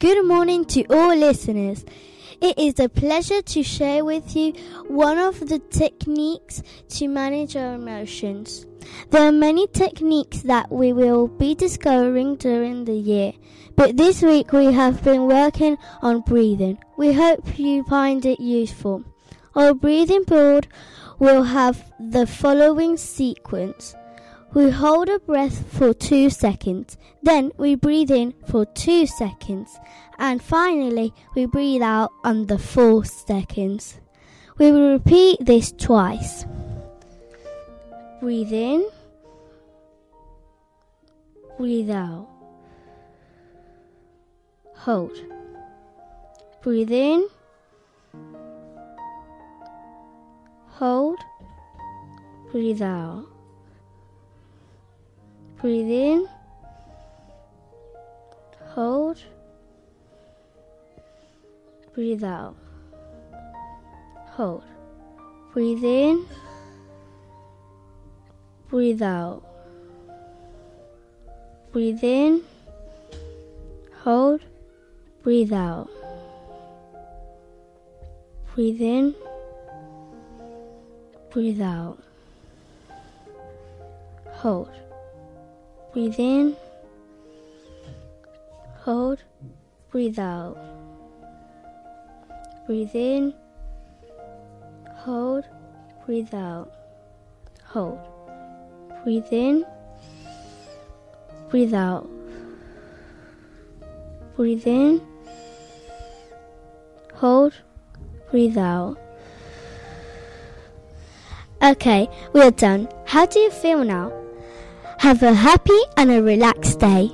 Good morning to all listeners. It is a pleasure to share with you one of the techniques to manage our emotions. There are many techniques that we will be discovering during the year, but this week we have been working on breathing. We hope you find it useful. Our breathing board will have the following sequence. We hold a breath for two seconds, then we breathe in for two seconds, and finally we breathe out the four seconds. We will repeat this twice. Breathe in, breathe out. Hold. Breathe in, hold, breathe out. Breathe in. Hold. Breathe out. Hold. Breathe in. Breathe out. Breathe in. Hold. Breathe out. Breathe in. Breathe out. Hold. Breathe in. Hold. Breathe out. Breathe in. Hold. Breathe out. Hold. Breathe in. Breathe out. Breathe in. Hold. Breathe out. Okay, we are done. How do you feel now? Have a happy and a relaxed day.